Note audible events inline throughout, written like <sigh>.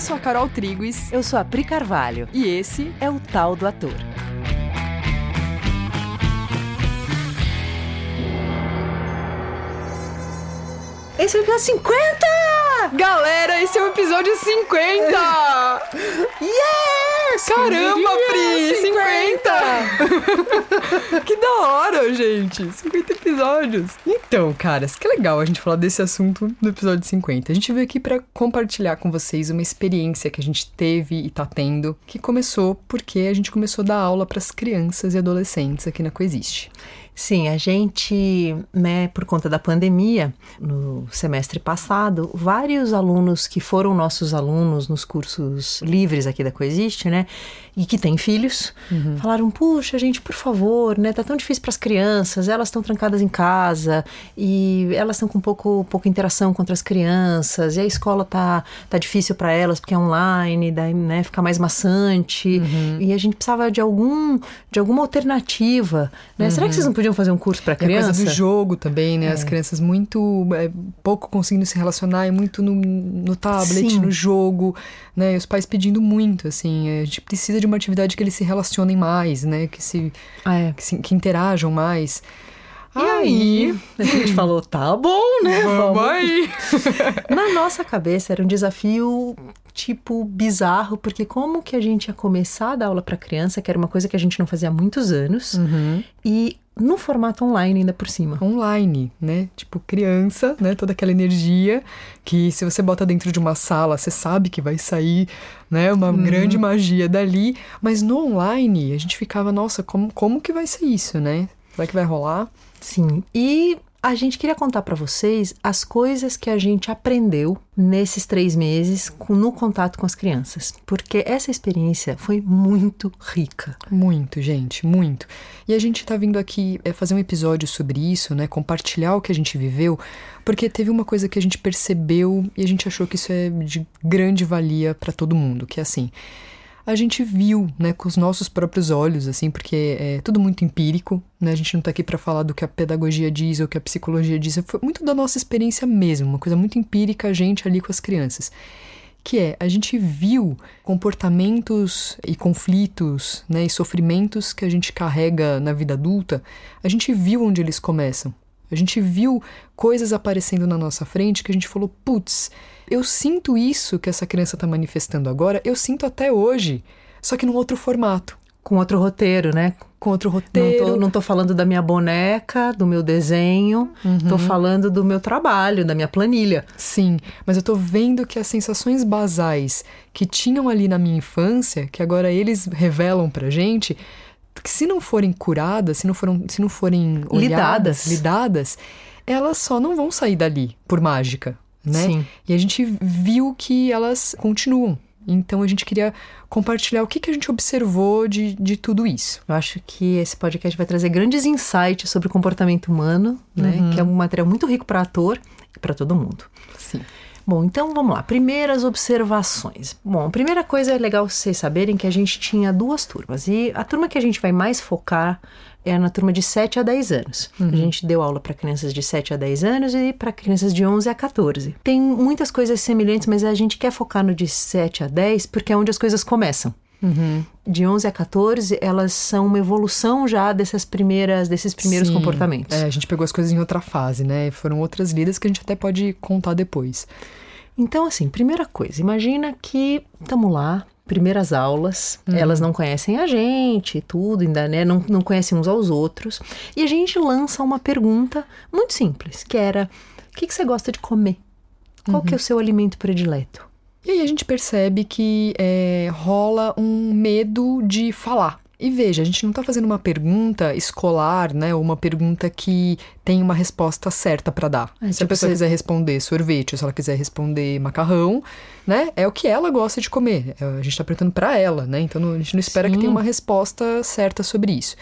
Eu sou a Carol Triguis. Eu sou a Pri Carvalho. E esse é o Tal do Ator. Esse é o episódio 50! Galera, esse é o episódio 50! yes! Caramba, Pri! 50! <laughs> que da hora, gente! 50 episódios! Então, caras, que legal a gente falar desse assunto no episódio 50. A gente veio aqui para compartilhar com vocês uma experiência que a gente teve e tá tendo, que começou porque a gente começou a dar aula para as crianças e adolescentes aqui na Coexiste. Sim, a gente, né, por conta da pandemia, no semestre passado, vários alunos que foram nossos alunos nos cursos livres aqui da Coexiste, né, e que têm filhos, uhum. falaram: puxa, gente, por favor, né, tá tão difícil para as crianças, elas estão trancadas em casa e elas estão com pouco, pouca interação com outras crianças, e a escola tá, tá difícil para elas porque é online, daí, né, fica mais maçante, uhum. e a gente precisava de algum, de alguma alternativa, né? Uhum. Será que vocês não podiam fazer um curso para criança? É a coisa do jogo também, né? É. As crianças muito é, pouco conseguindo se relacionar, e muito no, no tablet, Sim. no jogo, né? E os pais pedindo muito, assim, a gente precisa de uma atividade que eles se relacionem mais, né? Que se, ah, é. que, se, que interajam mais. E aí, a gente falou, tá bom, né? Vamos, Vamos aí. <laughs> Na nossa cabeça era um desafio tipo bizarro, porque como que a gente ia começar a dar aula para criança, que era uma coisa que a gente não fazia há muitos anos, uhum. e no formato online ainda por cima. Online, né? Tipo criança, né? Toda aquela energia que se você bota dentro de uma sala, você sabe que vai sair, né? Uma uhum. grande magia dali. Mas no online, a gente ficava, nossa, como, como que vai ser isso, né? Será que vai rolar? Sim. E a gente queria contar para vocês as coisas que a gente aprendeu nesses três meses no contato com as crianças, porque essa experiência foi muito rica. Muito, gente, muito. E a gente tá vindo aqui é, fazer um episódio sobre isso, né? Compartilhar o que a gente viveu, porque teve uma coisa que a gente percebeu e a gente achou que isso é de grande valia para todo mundo, que é assim a gente viu, né, com os nossos próprios olhos, assim, porque é tudo muito empírico, né? A gente não tá aqui para falar do que a pedagogia diz ou que a psicologia diz, foi muito da nossa experiência mesmo, uma coisa muito empírica a gente ali com as crianças. Que é, a gente viu comportamentos e conflitos, né, e sofrimentos que a gente carrega na vida adulta, a gente viu onde eles começam. A gente viu coisas aparecendo na nossa frente que a gente falou, putz, eu sinto isso que essa criança está manifestando agora, eu sinto até hoje, só que num outro formato. Com outro roteiro, né? Com outro roteiro. Não tô, não tô falando da minha boneca, do meu desenho, uhum. tô falando do meu trabalho, da minha planilha. Sim, mas eu tô vendo que as sensações basais que tinham ali na minha infância, que agora eles revelam pra gente, que se não forem curadas, se não, foram, se não forem olhadas, lidadas. lidadas, elas só não vão sair dali por mágica, né? Sim. E a gente viu que elas continuam. Então a gente queria compartilhar o que, que a gente observou de, de tudo isso. Eu acho que esse podcast vai trazer grandes insights sobre o comportamento humano, né? Uhum. Que é um material muito rico para ator e para todo mundo. Sim. Bom, então vamos lá. Primeiras observações. Bom, a primeira coisa é legal vocês saberem que a gente tinha duas turmas. E a turma que a gente vai mais focar é na turma de 7 a 10 anos. Uhum. A gente deu aula para crianças de 7 a 10 anos e para crianças de 11 a 14. Tem muitas coisas semelhantes, mas a gente quer focar no de 7 a 10 porque é onde as coisas começam. Uhum. De 11 a 14, elas são uma evolução já dessas primeiras, desses primeiros Sim. comportamentos. É, a gente pegou as coisas em outra fase, né? Foram outras lidas que a gente até pode contar depois. Então, assim, primeira coisa, imagina que estamos lá, primeiras aulas, uhum. elas não conhecem a gente, tudo, ainda, né? Não, não conhecem uns aos outros. E a gente lança uma pergunta muito simples, que era: o que, que você gosta de comer? Qual uhum. que é o seu alimento predileto? E aí a gente percebe que é, rola um medo de falar. E veja, a gente não está fazendo uma pergunta escolar, né? Ou uma pergunta que tem uma resposta certa para dar. É, se tipo a pessoa você... quiser responder sorvete, ou se ela quiser responder macarrão, né? É o que ela gosta de comer. É, a gente está perguntando para ela, né? Então a gente não espera Sim. que tenha uma resposta certa sobre isso.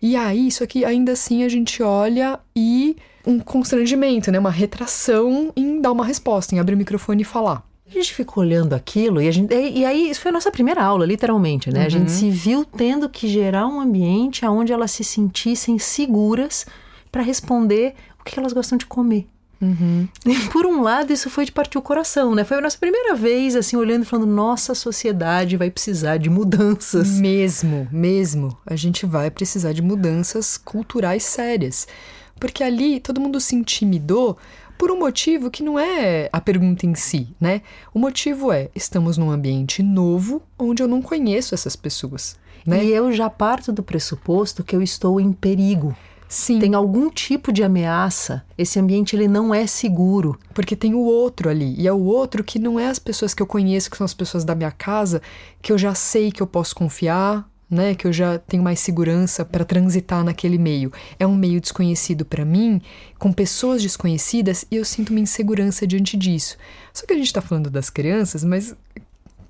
E aí, isso aqui, ainda assim, a gente olha e um constrangimento, né? Uma retração em dar uma resposta, em abrir o microfone e falar. A gente ficou olhando aquilo e, a gente, e aí isso foi a nossa primeira aula, literalmente, né? Uhum. A gente uhum. se viu tendo que gerar um ambiente onde elas se sentissem seguras para responder o que elas gostam de comer. Uhum. E por um lado, isso foi de partir o coração, né? Foi a nossa primeira vez, assim, olhando e falando: nossa sociedade vai precisar de mudanças. Mesmo, mesmo. A gente vai precisar de mudanças culturais sérias. Porque ali todo mundo se intimidou por um motivo que não é a pergunta em si, né? O motivo é: estamos num ambiente novo onde eu não conheço essas pessoas. Né? E eu já parto do pressuposto que eu estou em perigo. Sim. Tem algum tipo de ameaça. Esse ambiente ele não é seguro. Porque tem o outro ali. E é o outro que não é as pessoas que eu conheço, que são as pessoas da minha casa, que eu já sei que eu posso confiar, né, que eu já tenho mais segurança para transitar naquele meio. É um meio desconhecido para mim, com pessoas desconhecidas, e eu sinto uma insegurança diante disso. Só que a gente está falando das crianças, mas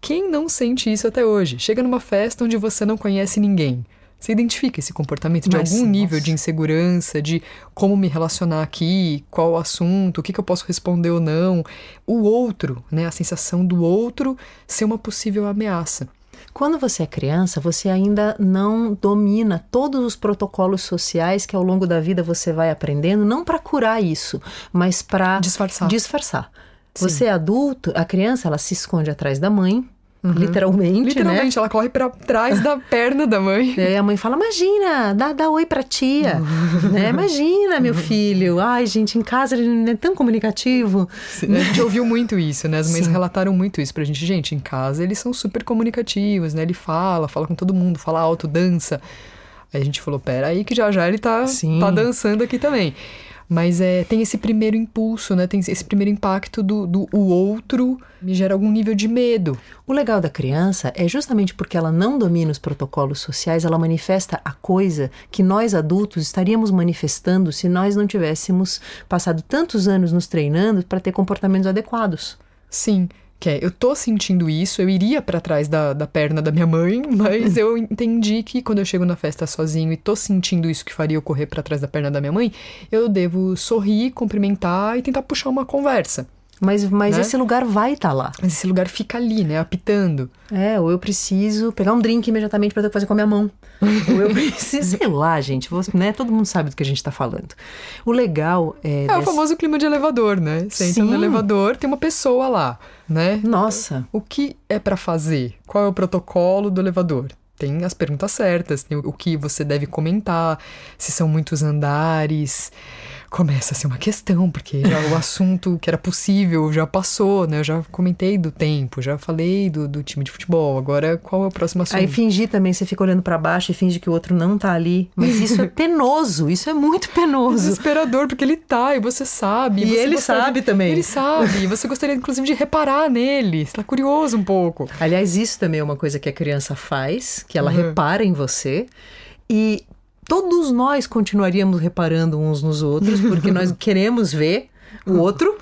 quem não sente isso até hoje? Chega numa festa onde você não conhece ninguém. Você identifica esse comportamento de Mas, algum nível nossa. de insegurança, de como me relacionar aqui, qual o assunto, o que, que eu posso responder ou não. O outro, né? A sensação do outro ser uma possível ameaça. Quando você é criança, você ainda não domina todos os protocolos sociais que ao longo da vida você vai aprendendo, não para curar isso, mas para disfarçar. disfarçar. Você é adulto, a criança ela se esconde atrás da mãe, Uhum. Literalmente, Literalmente, né? ela corre para trás da perna da mãe. <laughs> E a mãe fala, imagina, dá, dá oi pra tia. né? Imagina, meu filho. Ai, gente, em casa ele é tão comunicativo. Sim, a gente ouviu muito isso, né? As mães Sim. relataram muito isso pra gente. Gente, em casa eles são super comunicativos, né? Ele fala, fala com todo mundo, fala alto, dança. Aí a gente falou, pera aí que já já ele tá, tá dançando aqui também. Mas é, tem esse primeiro impulso, né? Tem esse primeiro impacto do, do o outro me gera algum nível de medo. O legal da criança é justamente porque ela não domina os protocolos sociais, ela manifesta a coisa que nós adultos estaríamos manifestando se nós não tivéssemos passado tantos anos nos treinando para ter comportamentos adequados. Sim que é, eu tô sentindo isso, eu iria para trás da, da perna da minha mãe, <laughs> mas eu entendi que quando eu chego na festa sozinho e tô sentindo isso que faria eu correr para trás da perna da minha mãe, eu devo sorrir, cumprimentar e tentar puxar uma conversa. Mas, mas né? esse lugar vai estar tá lá. Mas esse lugar fica ali, né? Apitando. É, ou eu preciso pegar um drink imediatamente para ter que fazer com a minha mão. ou eu <laughs> preciso, sei lá, gente, você, né? Todo mundo sabe do que a gente está falando. O legal é. É desse... o famoso clima de elevador, né? Você entra Sim. no elevador, tem uma pessoa lá, né? Nossa. O que é para fazer? Qual é o protocolo do elevador? tem as perguntas certas, tem o que você deve comentar, se são muitos andares, começa a ser uma questão, porque já o assunto que era possível já passou, né? Eu já comentei do tempo, já falei do, do time de futebol. Agora, qual é o próximo assunto? Aí fingir também, você fica olhando para baixo e finge que o outro não tá ali. Mas isso é <laughs> penoso, isso é muito penoso. Desesperador, porque ele tá e você sabe. E você ele gostaria... sabe também. Ele sabe. E <laughs> você gostaria, inclusive, de reparar nele. Você tá curioso um pouco. Aliás, isso também é uma coisa que a criança faz, que ela uhum. repara em você. E todos nós continuaríamos reparando uns nos outros, porque nós <laughs> queremos ver o outro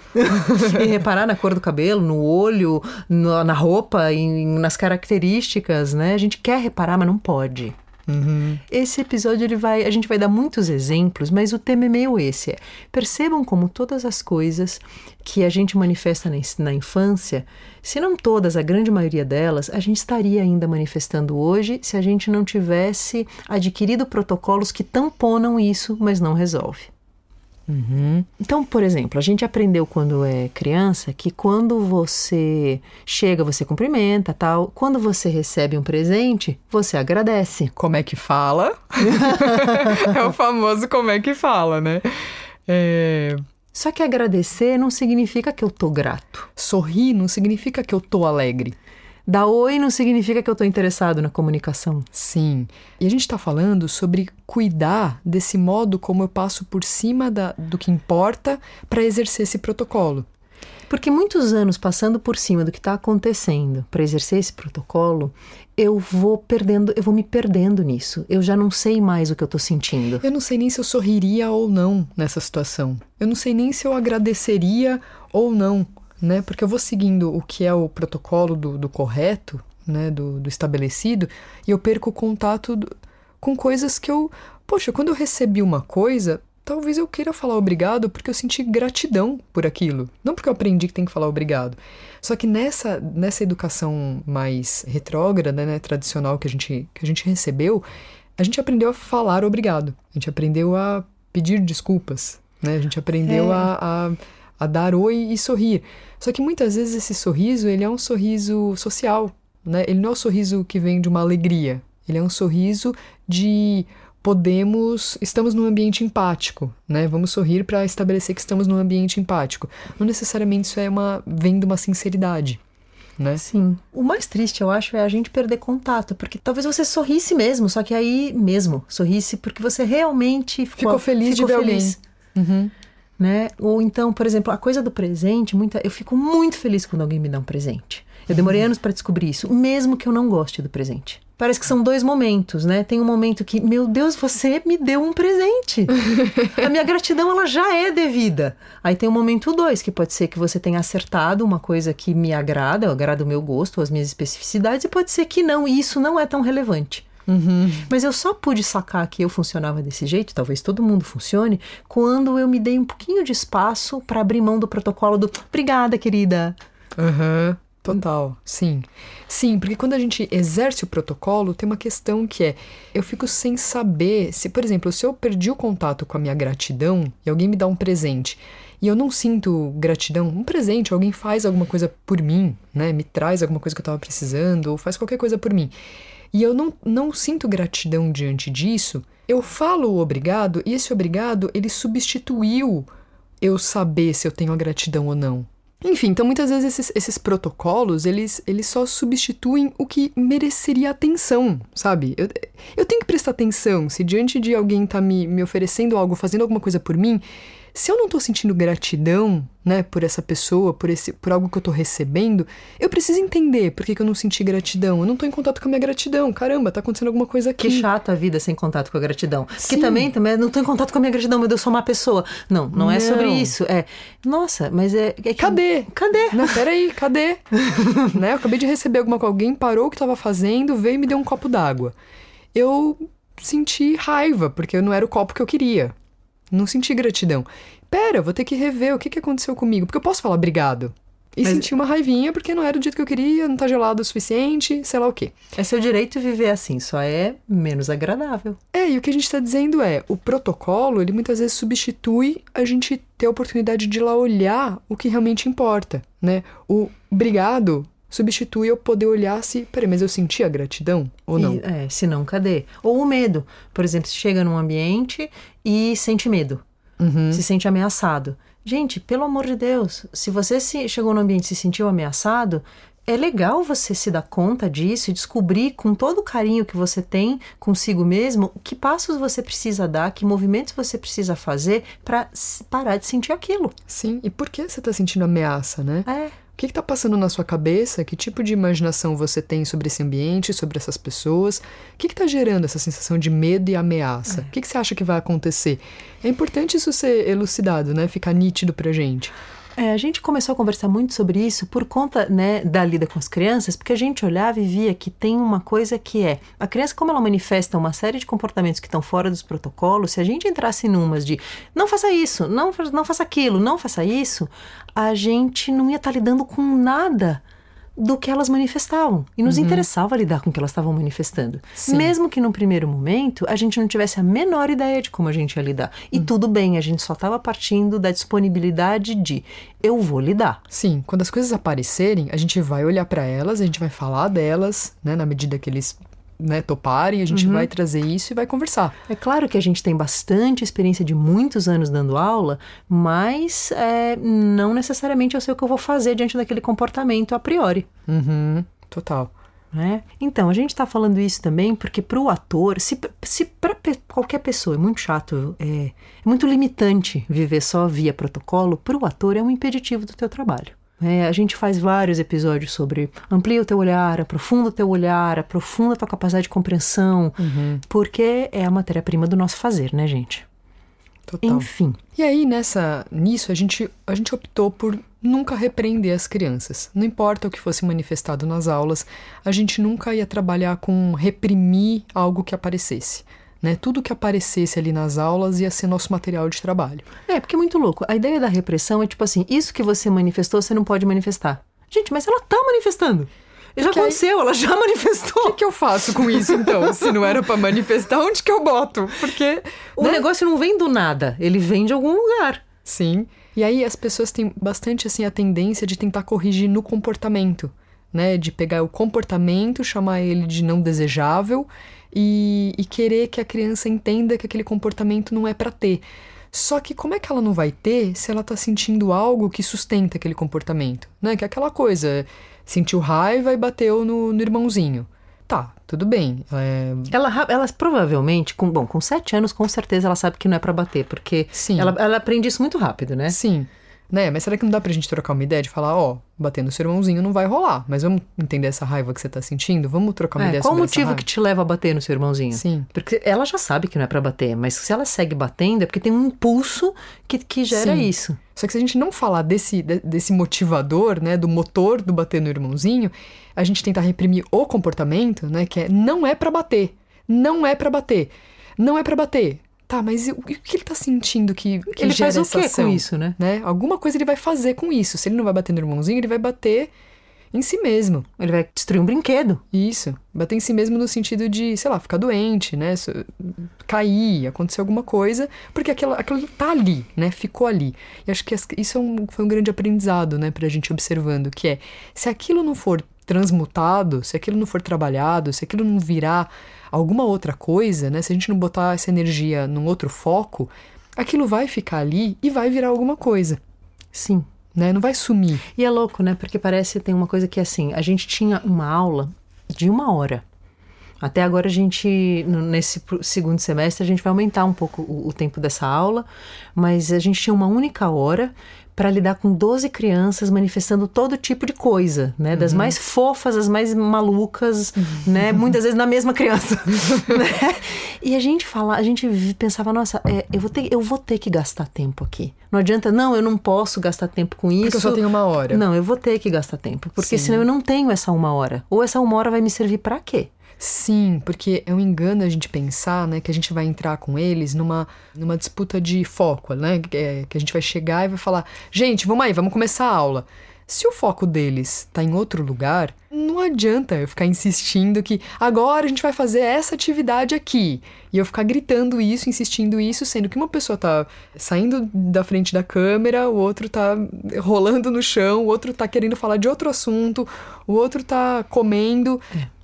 e reparar na cor do cabelo, no olho, no, na roupa, em, nas características, né? A gente quer reparar, mas não pode. Uhum. Esse episódio ele vai, a gente vai dar muitos exemplos, mas o tema é meio esse. É, percebam como todas as coisas que a gente manifesta na, na infância, se não todas, a grande maioria delas, a gente estaria ainda manifestando hoje se a gente não tivesse adquirido protocolos que tamponam isso, mas não resolve. Uhum. Então, por exemplo, a gente aprendeu quando é criança que quando você chega, você cumprimenta, tal. Quando você recebe um presente, você agradece. Como é que fala? <laughs> é o famoso como é que fala, né? É... Só que agradecer não significa que eu tô grato. Sorrir não significa que eu tô alegre. Dar oi não significa que eu estou interessado na comunicação. Sim. E a gente está falando sobre cuidar desse modo como eu passo por cima da, do que importa para exercer esse protocolo. Porque muitos anos passando por cima do que está acontecendo para exercer esse protocolo, eu vou perdendo, eu vou me perdendo nisso. Eu já não sei mais o que eu estou sentindo. Eu não sei nem se eu sorriria ou não nessa situação. Eu não sei nem se eu agradeceria ou não né? Porque eu vou seguindo o que é o protocolo do, do correto, né? Do, do, estabelecido, e eu perco o contato do, com coisas que eu. Poxa, quando eu recebi uma coisa, talvez eu queira falar obrigado porque eu senti gratidão por aquilo. Não porque eu aprendi que tem que falar obrigado. Só que nessa, nessa educação mais retrógrada, né, tradicional que a, gente, que a gente recebeu, a gente aprendeu a falar obrigado. A gente aprendeu a pedir desculpas. Né? A gente aprendeu é. a, a a dar oi e sorrir. Só que muitas vezes esse sorriso, ele é um sorriso social, né? Ele não é um sorriso que vem de uma alegria. Ele é um sorriso de podemos, estamos num ambiente empático, né? Vamos sorrir para estabelecer que estamos num ambiente empático. Não necessariamente isso é uma vem de uma sinceridade. Né? Sim. O mais triste, eu acho, é a gente perder contato, porque talvez você sorrisse mesmo, só que aí mesmo, sorrisse porque você realmente ficou, ficou feliz ficou de ver feliz. alguém. Uhum. Né? Ou então, por exemplo, a coisa do presente, muita, eu fico muito feliz quando alguém me dá um presente. Eu demorei anos para descobrir isso, mesmo que eu não goste do presente. Parece que são dois momentos, né? Tem um momento que, meu Deus, você me deu um presente. <laughs> a minha gratidão, ela já é devida. Aí tem o momento dois, que pode ser que você tenha acertado uma coisa que me agrada, agrada o meu gosto, as minhas especificidades, e pode ser que não, e isso não é tão relevante. Uhum. Mas eu só pude sacar que eu funcionava desse jeito, talvez todo mundo funcione, quando eu me dei um pouquinho de espaço para abrir mão do protocolo do obrigada, querida. Uhum. Total, sim. Sim, porque quando a gente exerce o protocolo, tem uma questão que é: eu fico sem saber se, por exemplo, se eu perdi o contato com a minha gratidão e alguém me dá um presente e eu não sinto gratidão, um presente, alguém faz alguma coisa por mim, né? Me traz alguma coisa que eu estava precisando ou faz qualquer coisa por mim. E eu não, não sinto gratidão diante disso, eu falo obrigado e esse obrigado ele substituiu eu saber se eu tenho a gratidão ou não. Enfim, então muitas vezes esses, esses, protocolos, eles, eles só substituem o que mereceria atenção, sabe? Eu, eu tenho que prestar atenção se diante de alguém tá me, me oferecendo algo, fazendo alguma coisa por mim, se eu não estou sentindo gratidão, né, por essa pessoa, por esse, por algo que eu estou recebendo, eu preciso entender por que, que eu não senti gratidão. Eu não estou em contato com a minha gratidão. Caramba, tá acontecendo alguma coisa aqui. Que chato a vida sem contato com a gratidão. Sim. Que também, também não estou em contato com a minha gratidão, meu Deus, eu sou uma pessoa. Não, não, não. é sobre isso. É, nossa, mas é, é que... Cadê? Cadê? Não, peraí, cadê? <laughs> né, eu acabei de receber alguma coisa, alguém parou o que estava fazendo, veio e me deu um copo d'água. Eu senti raiva, porque não era o copo que eu queria. Não senti gratidão. Pera, vou ter que rever o que, que aconteceu comigo. Porque eu posso falar obrigado. E Mas... sentir uma raivinha porque não era o jeito que eu queria, não tá gelado o suficiente, sei lá o quê. É seu direito viver assim, só é menos agradável. É, e o que a gente tá dizendo é, o protocolo, ele muitas vezes substitui a gente ter a oportunidade de ir lá olhar o que realmente importa, né? O obrigado substitui eu poder olhar se, peraí, mas eu senti a gratidão ou não? E, é, se não, cadê? Ou o medo. Por exemplo, você chega num ambiente e sente medo, uhum. se sente ameaçado. Gente, pelo amor de Deus, se você se, chegou no ambiente e se sentiu ameaçado, é legal você se dar conta disso e descobrir com todo o carinho que você tem consigo mesmo que passos você precisa dar, que movimentos você precisa fazer para parar de sentir aquilo. Sim, e por que você está sentindo ameaça, né? É que está passando na sua cabeça? Que tipo de imaginação você tem sobre esse ambiente, sobre essas pessoas? O que está gerando essa sensação de medo e ameaça? É. O que, que você acha que vai acontecer? É importante isso ser elucidado, né? Ficar nítido pra gente. É, a gente começou a conversar muito sobre isso por conta né, da lida com as crianças, porque a gente olhava e via que tem uma coisa que é a criança, como ela manifesta uma série de comportamentos que estão fora dos protocolos, se a gente entrasse em umas de não faça isso, não, não faça aquilo, não faça isso, a gente não ia estar tá lidando com nada do que elas manifestavam. E nos uhum. interessava lidar com o que elas estavam manifestando. Sim. Mesmo que no primeiro momento a gente não tivesse a menor ideia de como a gente ia lidar. E uhum. tudo bem, a gente só estava partindo da disponibilidade de eu vou lidar. Sim, quando as coisas aparecerem, a gente vai olhar para elas, a gente vai falar delas, né, na medida que eles né, toparem, a gente uhum. vai trazer isso e vai conversar. É claro que a gente tem bastante experiência de muitos anos dando aula, mas é, não necessariamente eu sei o que eu vou fazer diante daquele comportamento a priori. Uhum. Total. Né? Então, a gente está falando isso também porque para o ator, se, se para qualquer pessoa é muito chato, é, é muito limitante viver só via protocolo, para o ator é um impeditivo do teu trabalho. É, a gente faz vários episódios sobre amplia o teu olhar, aprofunda o teu olhar, aprofunda a tua capacidade de compreensão, uhum. porque é a matéria-prima do nosso fazer, né, gente? Total. Enfim. E aí, nessa, nisso, a gente, a gente optou por nunca repreender as crianças. Não importa o que fosse manifestado nas aulas, a gente nunca ia trabalhar com reprimir algo que aparecesse. Né? Tudo que aparecesse ali nas aulas ia ser nosso material de trabalho. É, porque é muito louco. A ideia da repressão é tipo assim: isso que você manifestou, você não pode manifestar. Gente, mas ela tá manifestando. Já Porque aconteceu, aí... ela já manifestou. <laughs> O que, que, eu faço com isso, então? Se não era para manifestar, onde que eu boto? Porque. O né? negócio não vem do nada, ele vem de algum lugar. Sim. E aí as pessoas têm bastante assim a tendência de tentar corrigir no comportamento, né? De pegar o comportamento, chamar ele de não desejável e, e querer que a criança entenda que aquele comportamento não é para ter. Só que como é que ela não vai ter se ela tá sentindo algo que sustenta aquele comportamento, né? Que é aquela coisa, sentiu raiva e bateu no, no irmãozinho. Tá, tudo bem. É... Ela, ela provavelmente, com, bom, com sete anos, com certeza ela sabe que não é para bater, porque Sim. Ela, ela aprende isso muito rápido, né? Sim. Né? Mas será que não dá pra gente trocar uma ideia de falar, ó, bater no seu irmãozinho não vai rolar, mas vamos entender essa raiva que você tá sentindo? Vamos trocar uma É, ideia qual o sobre essa motivo raiva? que te leva a bater no seu irmãozinho? Sim. Porque ela já sabe que não é pra bater, mas se ela segue batendo é porque tem um impulso que, que gera Sim. isso. Só que se a gente não falar desse, de- desse motivador, né, do motor do bater no irmãozinho, a gente tenta reprimir o comportamento, né, que é não é pra bater, não é pra bater, não é pra bater. Tá, mas o o que ele tá sentindo que, que Ele gera faz o quê ação? com isso, né? né? Alguma coisa ele vai fazer com isso. Se ele não vai bater no irmãozinho, ele vai bater em si mesmo. Ele vai destruir um brinquedo. Isso. Bater em si mesmo no sentido de, sei lá, ficar doente, né? Cair, acontecer alguma coisa, porque aquilo, aquilo tá ali, né? Ficou ali. E acho que isso é um- foi um grande aprendizado, né, pra gente observando, que é, se aquilo não for transmutado, se aquilo não for trabalhado, se aquilo não virar alguma outra coisa, né? Se a gente não botar essa energia num outro foco, aquilo vai ficar ali e vai virar alguma coisa, Sim. né? Não vai sumir. E é louco, né? Porque parece que tem uma coisa que é assim: a gente tinha uma aula de uma hora. Até agora a gente, nesse segundo semestre, a gente vai aumentar um pouco o, o tempo dessa aula, mas a gente tinha uma única hora para lidar com 12 crianças manifestando todo tipo de coisa, né? Das mais fofas, as mais malucas, né? Muitas <laughs> vezes na mesma criança, <laughs> né? E a gente fala, a gente pensava, nossa, é, eu, vou ter, eu vou ter que gastar tempo aqui. Não adianta, não, eu não posso gastar tempo com isso. Porque eu só tenho uma hora. Não, eu vou ter que gastar tempo, porque Sim. senão eu não tenho essa uma hora. Ou essa uma hora vai me servir pra quê? Sim, porque é um engano a gente pensar, né, que a gente vai entrar com eles numa, numa disputa de foco, né? É- que a gente vai chegar e vai falar, gente, vamos aí, vamos começar a aula. Se o foco deles tá em outro lugar, não adianta eu ficar insistindo que agora a gente vai fazer essa atividade aqui. E eu ficar gritando isso, insistindo isso, sendo que uma pessoa tá saindo da frente da câmera, o outro tá rolando no chão, o outro tá querendo falar de outro assunto, o outro tá comendo.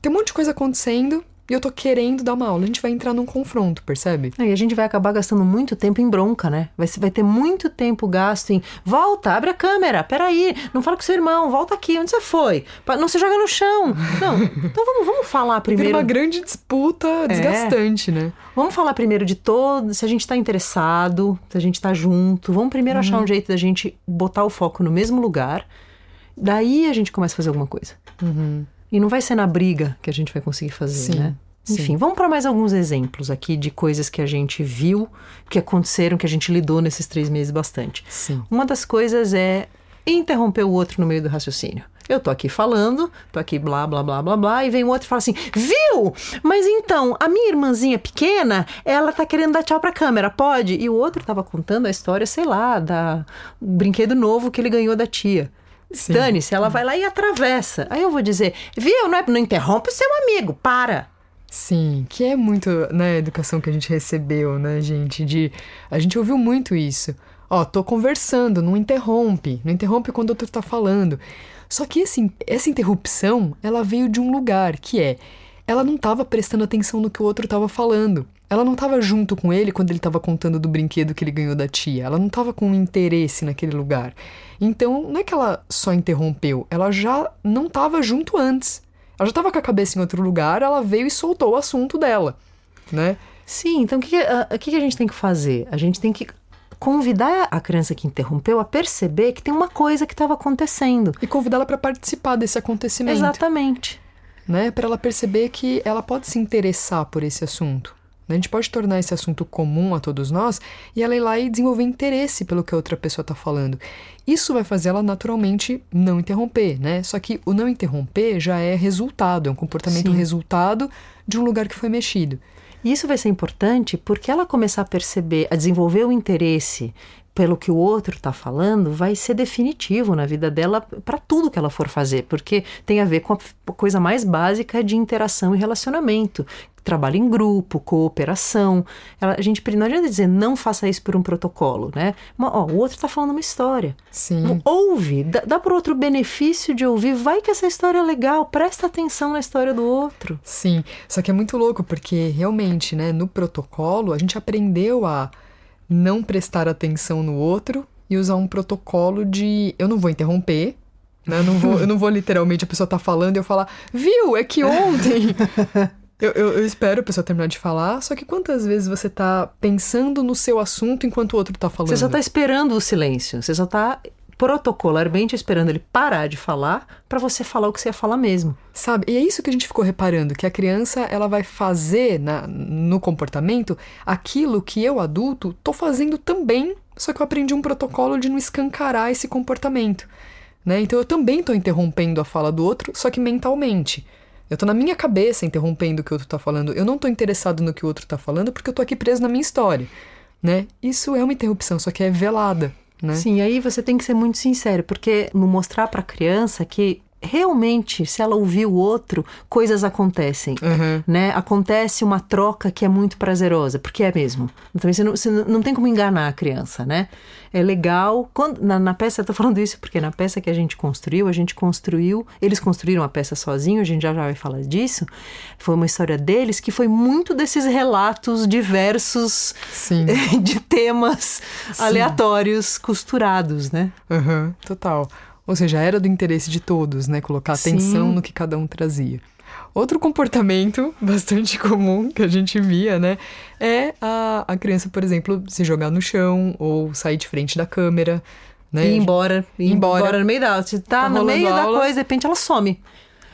Tem um monte de coisa acontecendo e eu tô querendo dar uma aula. A gente vai entrar num confronto, percebe? E a gente vai acabar gastando muito tempo em bronca, né? Vai, vai ter muito tempo gasto em volta, abre a câmera, peraí, não fala com seu irmão, volta aqui, onde você foi? Não se joga no chão. <laughs> Não, então vamos, vamos falar Vira primeiro. uma grande disputa desgastante, né? Vamos falar primeiro de todo, se a gente tá interessado, se a gente tá junto. Vamos primeiro achar um jeito da gente botar o foco no mesmo lugar. Daí a gente começa a fazer alguma coisa. E não vai ser na briga que a gente vai conseguir fazer, Sim, né? sim. Enfim, vamos para mais alguns exemplos aqui de coisas que a gente viu, que aconteceram, que a gente lidou nesses três meses bastante. Sim. Uma das coisas é interromper o outro no meio do raciocínio. Eu tô aqui falando, tô aqui blá, blá, blá, blá, blá, e vem o outro e fala assim, viu? Mas então, a minha irmãzinha pequena, ela tá querendo dar tchau pra câmera, pode? E o outro tava contando a história, sei lá, da o brinquedo novo que ele ganhou da tia. Dane-se, ela vai lá e atravessa. Aí eu vou dizer, viu? Não, é, não interrompe o seu amigo, para. Sim, que é muito, né, a educação que a gente recebeu, né, gente, de... A gente ouviu muito isso. Ó, tô conversando, não interrompe, não interrompe quando o outro tá falando. Só que esse, essa interrupção, ela veio de um lugar, que é... Ela não tava prestando atenção no que o outro tava falando. Ela não tava junto com ele quando ele tava contando do brinquedo que ele ganhou da tia. Ela não tava com interesse naquele lugar. Então, não é que ela só interrompeu, ela já não tava junto antes. Ela já tava com a cabeça em outro lugar, ela veio e soltou o assunto dela, né? Sim, então o que, que, a- o que que a gente tem que fazer? A gente tem que convidar a criança que interrompeu a perceber que tem uma coisa que estava acontecendo. E convidá-la para participar desse acontecimento, Exatamente. né? Para ela perceber que ela pode se interessar por esse assunto. A gente pode tornar esse assunto comum a todos nós e ela ir lá e desenvolver interesse pelo que a outra pessoa está falando. Isso vai fazer ela naturalmente não interromper, né? Só que o não interromper já é resultado, é um comportamento Sim. resultado de um lugar que foi mexido. E isso vai ser importante porque ela começar a perceber, a desenvolver o interesse pelo que o outro está falando vai ser definitivo na vida dela para tudo que ela for fazer, porque tem a ver com a coisa mais básica de interação e relacionamento. Trabalho em grupo, cooperação. Ela, a gente não adianta dizer não faça isso por um protocolo, né? Mas, ó, o outro está falando uma história. Sim. Ouve, dá, dá por outro benefício de ouvir. Vai que essa história é legal, presta atenção na história do outro. Sim. Só que é muito louco, porque realmente, né, no protocolo, a gente aprendeu a não prestar atenção no outro e usar um protocolo de eu não vou interromper, né? Eu não vou, eu não vou literalmente a pessoa tá falando e eu falar, viu, é que ontem. <laughs> eu, eu, eu, espero a pessoa terminar de falar, só que quantas vezes você tá pensando no seu assunto enquanto o outro tá falando? Você só tá esperando o silêncio, você só tá protocolarmente esperando ele parar de falar para você falar o que você ia falar mesmo. Sabe? E é isso que a gente ficou reparando, que a criança ela vai fazer na, no comportamento aquilo que eu adulto tô fazendo também, só que eu aprendi um protocolo de não escancarar esse comportamento. Né? Então eu também estou interrompendo a fala do outro, só que mentalmente. Eu estou na minha cabeça interrompendo o que o outro está falando. Eu não estou interessado no que o outro está falando porque eu estou aqui preso na minha história. Né? Isso é uma interrupção, só que é velada. Né? Sim, aí você tem que ser muito sincero, porque no mostrar para a criança que realmente, se ela ouvir o outro, coisas acontecem, uhum. né? Acontece uma troca que é muito prazerosa, porque é mesmo. Também você não, você não tem como enganar a criança, né? É legal. Quando, na, na peça, eu tô falando isso porque na peça que a gente construiu, a gente construiu, eles construíram a peça sozinho, a gente já, já vai falar disso. Foi uma história deles que foi muito desses relatos diversos Sim. <laughs> de temas Sim. aleatórios costurados, né? Uhum, total. Ou seja, era do interesse de todos, né? Colocar atenção Sim. no que cada um trazia. Outro comportamento <laughs> bastante comum que a gente via, né? É a, a criança, por exemplo, se jogar no chão ou sair de frente da câmera. Né? Ir embora, ir embora. embora no meio da aula. Se tá, tá no meio da coisa, de repente ela some.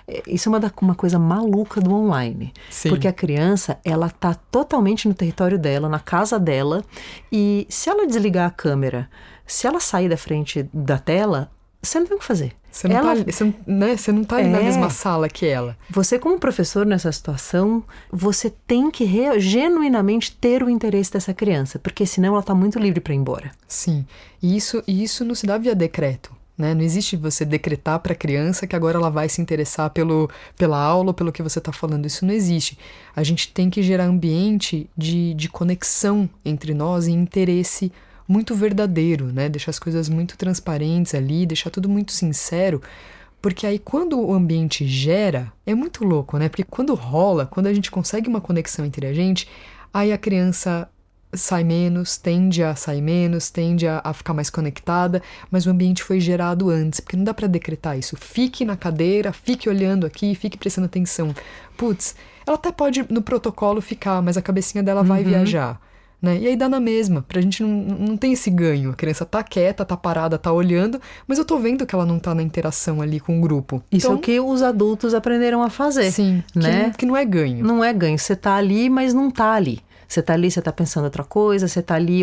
É, isso é uma, da, uma coisa maluca do online. Sim. Porque a criança, ela tá totalmente no território dela, na casa dela. E se ela desligar a câmera, se ela sair da frente da tela, você não tem o que fazer. Você não, ela... tá, você, né, você não tá ali é... na mesma sala que ela. Você, como professor nessa situação, você tem que re... genuinamente ter o interesse dessa criança, porque senão ela está muito livre para ir embora. Sim, e isso, e isso não se dá via decreto. Né? Não existe você decretar para a criança que agora ela vai se interessar pelo, pela aula ou pelo que você está falando. Isso não existe. A gente tem que gerar ambiente de, de conexão entre nós e interesse muito verdadeiro, né? Deixar as coisas muito transparentes ali, deixar tudo muito sincero. Porque aí quando o ambiente gera, é muito louco, né? Porque quando rola, quando a gente consegue uma conexão entre a gente, aí a criança sai menos, tende a sair menos, tende a, a ficar mais conectada, mas o ambiente foi gerado antes, porque não dá para decretar isso. Fique na cadeira, fique olhando aqui, fique prestando atenção. Putz, ela até pode no protocolo ficar, mas a cabecinha dela vai uhum. viajar. Né? E aí dá na mesma, pra gente não, não tem esse ganho. A criança tá quieta, tá parada, tá olhando, mas eu tô vendo que ela não tá na interação ali com o grupo. Isso então, é o que os adultos aprenderam a fazer. Sim, né? que, não, que não é ganho. Não é ganho. Você tá ali, mas não tá ali. Você está ali, você está pensando outra coisa, você está ali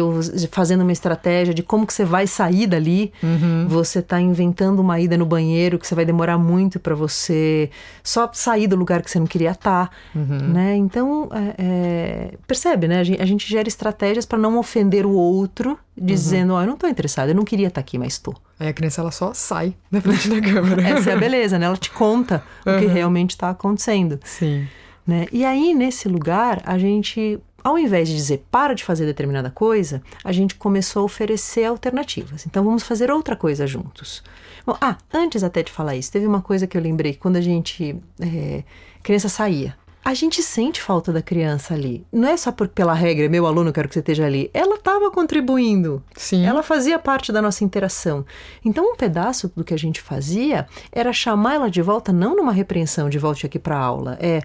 fazendo uma estratégia de como que você vai sair dali. Uhum. Você está inventando uma ida no banheiro que você vai demorar muito para você só sair do lugar que você não queria estar, tá, uhum. né? Então, é, é, percebe, né? A gente, a gente gera estratégias para não ofender o outro, dizendo, ó, uhum. oh, eu não estou interessada, eu não queria estar tá aqui, mas estou. Aí a criança ela só sai <laughs> da frente da câmera. Essa é a beleza, né? Ela te conta o que realmente está acontecendo. Sim. Né? E aí, nesse lugar, a gente ao invés de dizer para de fazer determinada coisa, a gente começou a oferecer alternativas. Então vamos fazer outra coisa juntos. Bom, ah, antes até de falar isso, teve uma coisa que eu lembrei quando a gente é, criança saía. A gente sente falta da criança ali. Não é só por, pela regra, meu aluno, quero que você esteja ali. Ela estava contribuindo. Sim. Ela fazia parte da nossa interação. Então, um pedaço do que a gente fazia era chamar ela de volta, não numa repreensão de volte aqui para a aula. É,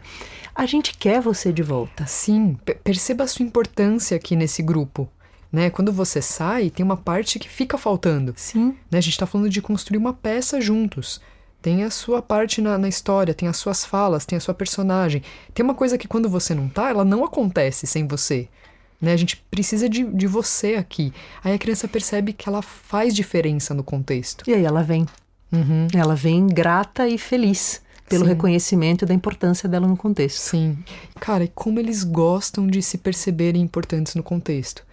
a gente quer você de volta. Sim, perceba a sua importância aqui nesse grupo. Né? Quando você sai, tem uma parte que fica faltando. Sim. Né? A gente está falando de construir uma peça juntos. Tem a sua parte na, na, história, tem as suas falas, tem a sua personagem. Tem uma coisa que quando você não tá, ela não acontece sem você. Né? A gente precisa de, de você aqui. Aí a criança percebe que ela faz diferença no contexto. E aí ela vem. Uhum. Ela vem grata e feliz pelo Sim. reconhecimento da importância dela no contexto. Sim. Cara, e como eles gostam de se perceberem importantes no contexto.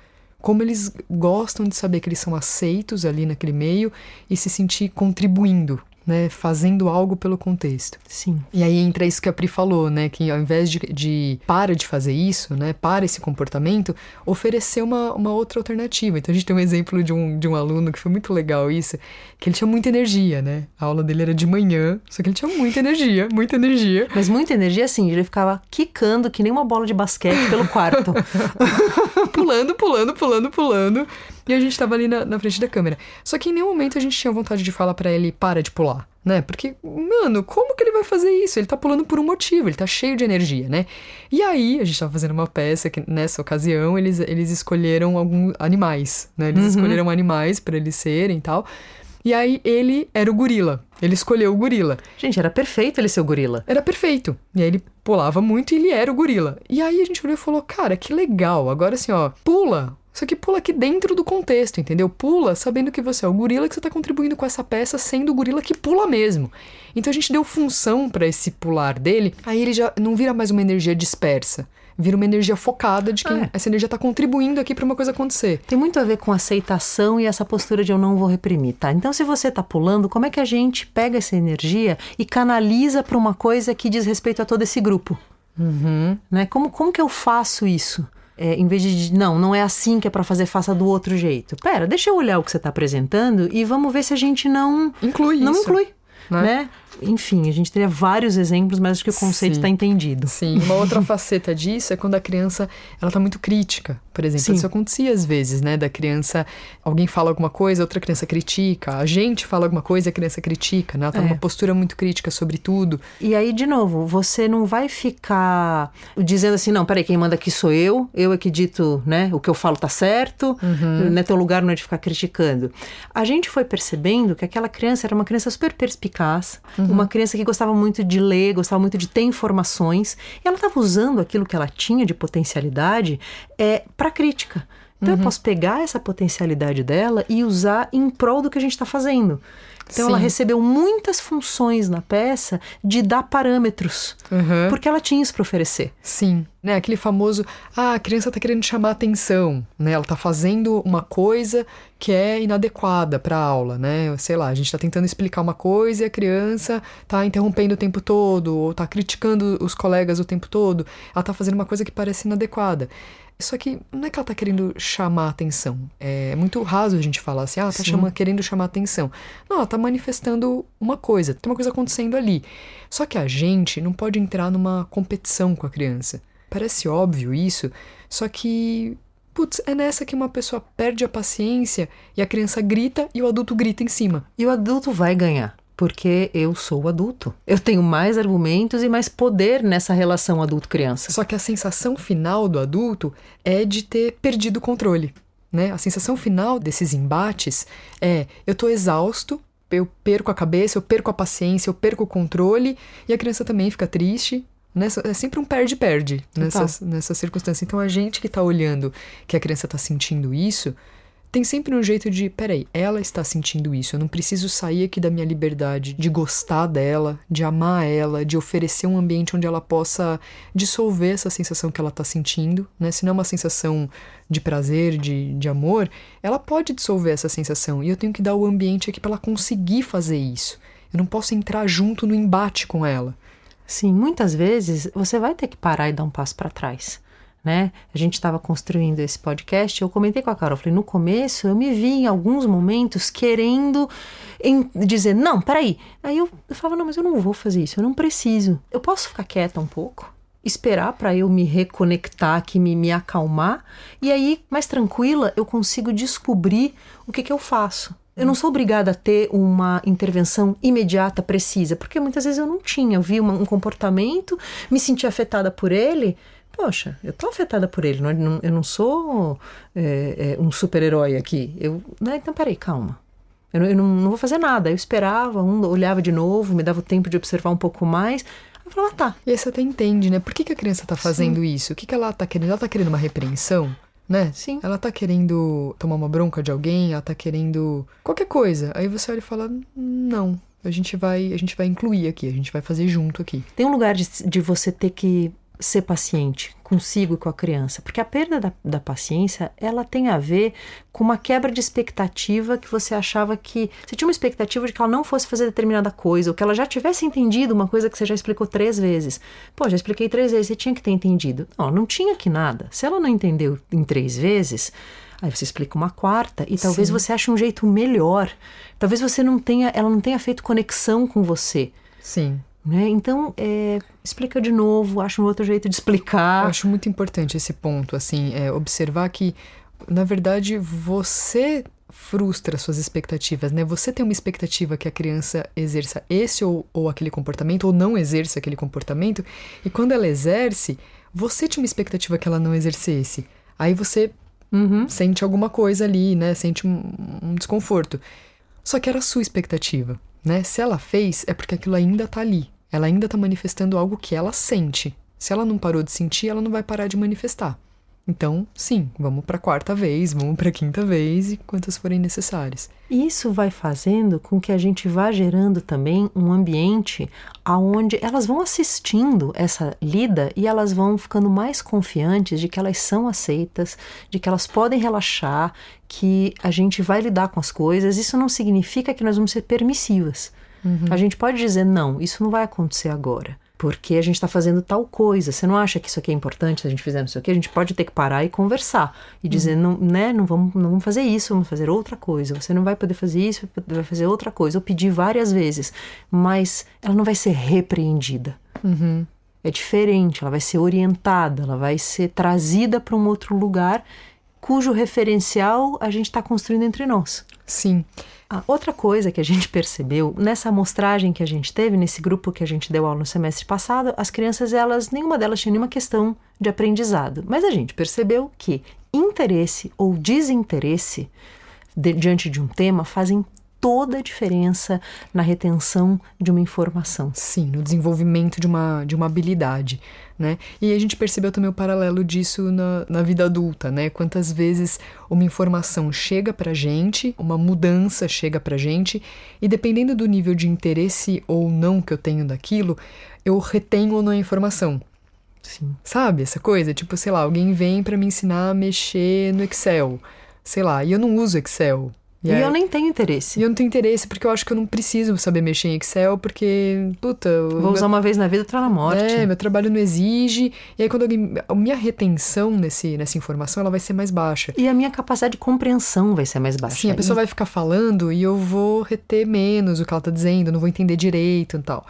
como eles gostam de saber que eles são aceitos ali naquele meio e se sentir contribuindo né, fazendo algo pelo contexto. Sim. E aí entra isso que a Pri falou, né, que ao invés de, de para de fazer isso, né, para esse comportamento, oferecer uma, uma outra alternativa. Então a gente tem um exemplo de um, de um aluno que foi muito legal isso, que ele tinha muita energia, né, a aula dele era de manhã, só que ele tinha muita energia, muita energia. Mas muita energia, assim, ele ficava quicando que nem uma bola de basquete pelo quarto. <laughs> pulando, pulando, pulando, pulando. E a gente tava ali na, na frente da câmera. Só que em nenhum momento a gente tinha vontade de falar para ele, para de pular, né? Porque, mano, como que ele vai fazer isso? Ele tá pulando por um motivo, ele tá cheio de energia, né? E aí, a gente tava fazendo uma peça que nessa ocasião eles, eles escolheram alguns animais, né? Eles uhum. escolheram animais para eles serem e tal. E aí ele era o gorila. Ele escolheu o gorila. Gente, era perfeito ele ser o gorila. Era perfeito. E aí ele pulava muito e ele era o gorila. E aí a gente olhou e falou: "Cara, que legal. Agora assim, ó, pula só que pula aqui dentro do contexto, entendeu? Pula sabendo que você é o gorila que você está contribuindo com essa peça, sendo o gorila que pula mesmo. Então a gente deu função para esse pular dele, aí ele já não vira mais uma energia dispersa. Vira uma energia focada de quem é. essa energia está contribuindo aqui para uma coisa acontecer. Tem muito a ver com aceitação e essa postura de eu não vou reprimir, tá? Então, se você está pulando, como é que a gente pega essa energia e canaliza para uma coisa que diz respeito a todo esse grupo? Uhum. Né? Como, como que eu faço isso? É, em vez de não, não é assim que é para fazer, faça do outro jeito. Pera, deixa eu olhar o que você está apresentando e vamos ver se a gente não inclui não isso. inclui, né? né? enfim, a gente teria vários exemplos, mas acho que o conceito está entendido. Sim, uma outra <laughs> faceta disso é quando a criança ela está muito crítica, por exemplo. Sim. Isso acontecia às vezes, né? Da criança, alguém fala alguma coisa, outra criança critica, a gente fala alguma coisa, a criança critica, né? Ela tá é. numa postura muito crítica sobre tudo. E aí, de novo, você não vai ficar dizendo assim, não, peraí, quem manda aqui sou eu, eu é que dito, né? O que eu falo tá certo, uhum. né? Teu lugar não é de ficar criticando. A gente foi percebendo que aquela criança era uma criança super perspicaz, uhum. uma criança que gostava muito de ler, gostava muito de ter informações, e ela estava usando aquilo que ela tinha de potencialidade é, para crítica. Então uhum. eu posso pegar essa potencialidade dela e usar em prol do que a gente está fazendo. Então Sim. ela recebeu muitas funções na peça de dar parâmetros, uhum. porque ela tinha isso para oferecer. Sim, né? Aquele famoso, ah, a criança está querendo chamar atenção, né? Ela está fazendo uma coisa que é inadequada para a aula, né? Sei lá, a gente está tentando explicar uma coisa e a criança está interrompendo o tempo todo ou está criticando os colegas o tempo todo. Ela está fazendo uma coisa que parece inadequada. Só que não é que ela tá querendo chamar atenção. É muito raso a gente falar assim, ah, ela tá chama, querendo chamar atenção. Não, ela tá manifestando uma coisa, tem uma coisa acontecendo ali. Só que a gente não pode entrar numa competição com a criança. Parece óbvio isso, só que Putz, é nessa que uma pessoa perde a paciência e a criança grita e o adulto grita em cima. E o adulto vai ganhar porque eu sou adulto. Eu tenho mais argumentos e mais poder nessa relação adulto-criança. Só que a sensação final do adulto é de ter perdido o controle. Né? A sensação final desses embates é: eu tô exausto, eu perco a cabeça, eu perco a paciência, eu perco o controle, e a criança também fica triste. Nessa, é sempre um perde-perde nessa, nessa circunstância. Então a gente que está olhando que a criança está sentindo isso, tem sempre um jeito de, peraí, ela está sentindo isso, eu não preciso sair aqui da minha liberdade de gostar dela, de amar ela, de oferecer um ambiente onde ela possa dissolver essa sensação que ela está sentindo, né? Se não é uma sensação de prazer, de, de amor, ela pode dissolver essa sensação e eu tenho que dar o ambiente aqui para ela conseguir fazer isso. Eu não posso entrar junto no embate com ela. Sim, muitas vezes você vai ter que parar e dar um passo para trás né? A gente estava construindo esse podcast, eu comentei com a Carol, falei, no começo eu me vi em alguns momentos querendo em, dizer, não, peraí. Aí eu, eu falava, não, mas eu não vou fazer isso, eu não preciso. Eu posso ficar quieta um pouco? Esperar para eu me reconectar aqui, me, me acalmar, e aí, mais tranquila, eu consigo descobrir o que, que eu faço. Eu não sou obrigada a ter uma intervenção imediata, precisa, porque muitas vezes eu não tinha. Eu vi uma, um comportamento, me senti afetada por ele, poxa, eu tô afetada por ele, não, eu não sou é, é, um super-herói aqui. Eu, né, então, peraí, calma. Eu, eu não, não, vou fazer nada. Eu esperava, um, olhava de novo, me dava o tempo de observar um pouco mais. Eu falava, ah, tá. E aí você até entende, né? Por que, que a criança tá fazendo Sim. isso? O que, que ela tá querendo? Ela tá querendo uma repreensão? Né? Sim. Ela tá querendo tomar uma bronca de alguém, ela tá querendo qualquer coisa. Aí você olha e fala: "Não, a gente vai, a gente vai incluir aqui, a gente vai fazer junto aqui". Tem um lugar de, de você ter que ser paciente consigo e com a criança, porque a perda da, da, paciência ela tem a ver com uma quebra de expectativa que você achava que você tinha uma expectativa de que ela não fosse fazer determinada coisa, ou que ela já tivesse entendido uma coisa que você já explicou três vezes. Pô, já expliquei três vezes, você tinha que ter entendido. Não, não tinha que nada. Se ela não entendeu em três vezes, Aí você explica uma quarta e talvez Sim. você ache um jeito melhor. Talvez você não tenha, ela não tenha feito conexão com você. Sim. Né? Então, é, explica de novo, acha um outro jeito de explicar. Eu acho muito importante esse ponto, assim, é, observar que, na verdade, você frustra suas expectativas, né? Você tem uma expectativa que a criança exerça esse ou, ou aquele comportamento, ou não exerça aquele comportamento, e quando ela exerce, você tinha uma expectativa que ela não exercesse. Aí você uhum. sente alguma coisa ali, né? Sente um, um desconforto. Só que era a sua expectativa. Né? Se ela fez, é porque aquilo ainda está ali. Ela ainda está manifestando algo que ela sente. Se ela não parou de sentir, ela não vai parar de manifestar. Então, sim, vamos para a quarta vez, vamos para a quinta vez e quantas forem necessárias. Isso vai fazendo com que a gente vá gerando também um ambiente aonde elas vão assistindo essa lida e elas vão ficando mais confiantes de que elas são aceitas, de que elas podem relaxar, que a gente vai lidar com as coisas. Isso não significa que nós vamos ser permissivas. Uhum. A gente pode dizer não, isso não vai acontecer agora porque a gente está fazendo tal coisa. Você não acha que isso aqui é importante se a gente fizer não sei o que? A gente pode ter que parar e conversar e dizer, uhum. não, né, não vamos, não vamos fazer isso, vamos fazer outra coisa. Você não vai poder fazer isso, vai fazer outra coisa. Ou pedir várias vezes, mas ela não vai ser repreendida. Uhum. É diferente, ela vai ser orientada, ela vai ser trazida para um outro lugar cujo referencial a gente está construindo entre nós. Sim. A outra coisa que a gente percebeu nessa amostragem que a gente teve, nesse grupo que a gente deu aula no semestre passado, as crianças, elas, nenhuma delas tinha nenhuma questão de aprendizado. Mas a gente percebeu que interesse ou desinteresse de, diante de um tema fazem toda a diferença na retenção de uma informação. Sim, no desenvolvimento de uma, de uma habilidade, né? E a gente percebeu também o paralelo disso na, na vida adulta, né? Quantas vezes uma informação chega pra gente, uma mudança chega pra gente, e dependendo do nível de interesse ou não que eu tenho daquilo, eu retenho ou não a informação. Sim. Sabe essa coisa? Tipo, sei lá, alguém vem para me ensinar a mexer no Excel. Sei lá, e eu não uso Excel. E, e eu nem tenho interesse. E eu não tenho interesse porque eu acho que eu não preciso saber mexer em Excel, porque, puta. Vou meu... usar uma vez na vida, outra na morte. É, meu trabalho não exige. E aí, quando alguém. A minha retenção nesse, nessa informação ela vai ser mais baixa. E a minha capacidade de compreensão vai ser mais baixa. Sim, a pessoa vai ficar falando e eu vou reter menos o que ela tá dizendo, não vou entender direito e tal.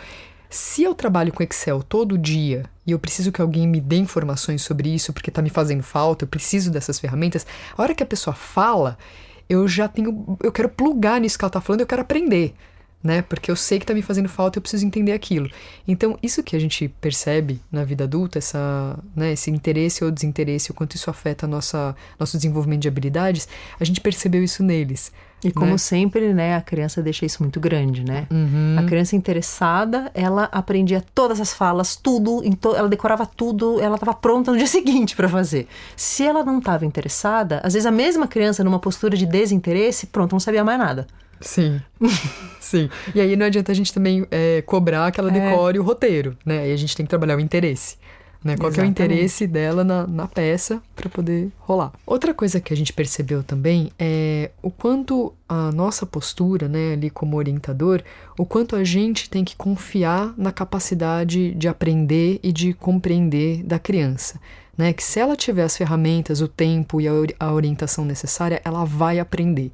Se eu trabalho com Excel todo dia e eu preciso que alguém me dê informações sobre isso porque tá me fazendo falta, eu preciso dessas ferramentas, a hora que a pessoa fala eu já tenho. Eu quero plugar nisso que ela tá falando, eu quero aprender. Né? Porque eu sei que tá me fazendo falta, eu preciso entender aquilo. Então, isso que a gente percebe na vida adulta, essa, né, esse interesse ou desinteresse, o quanto isso afeta nossa, nosso desenvolvimento de habilidades, a gente percebeu isso neles. E como né? sempre, né, a criança deixa isso muito grande, né? Uhum. A criança interessada, ela aprendia todas as falas, tudo, to ela decorava tudo, ela estava pronta no dia <laughs> seguinte para fazer. Se ela não estava interessada, às vezes a mesma criança numa postura de desinteresse, pronto, não sabia mais nada. Sim, <laughs> sim. E aí não adianta a gente também é, cobrar que ela é. decore é. o roteiro, né? Aí a gente tem que trabalhar o interesse. Né? Qual é o interesse dela na, na peça para poder rolar. Outra coisa que a gente percebeu também é o quanto a nossa postura, né, ali como orientador, o quanto a gente tem que confiar na capacidade de aprender e de compreender da criança. Né, que se ela tiver as ferramentas, o tempo e a orientação necessária, ela vai aprender.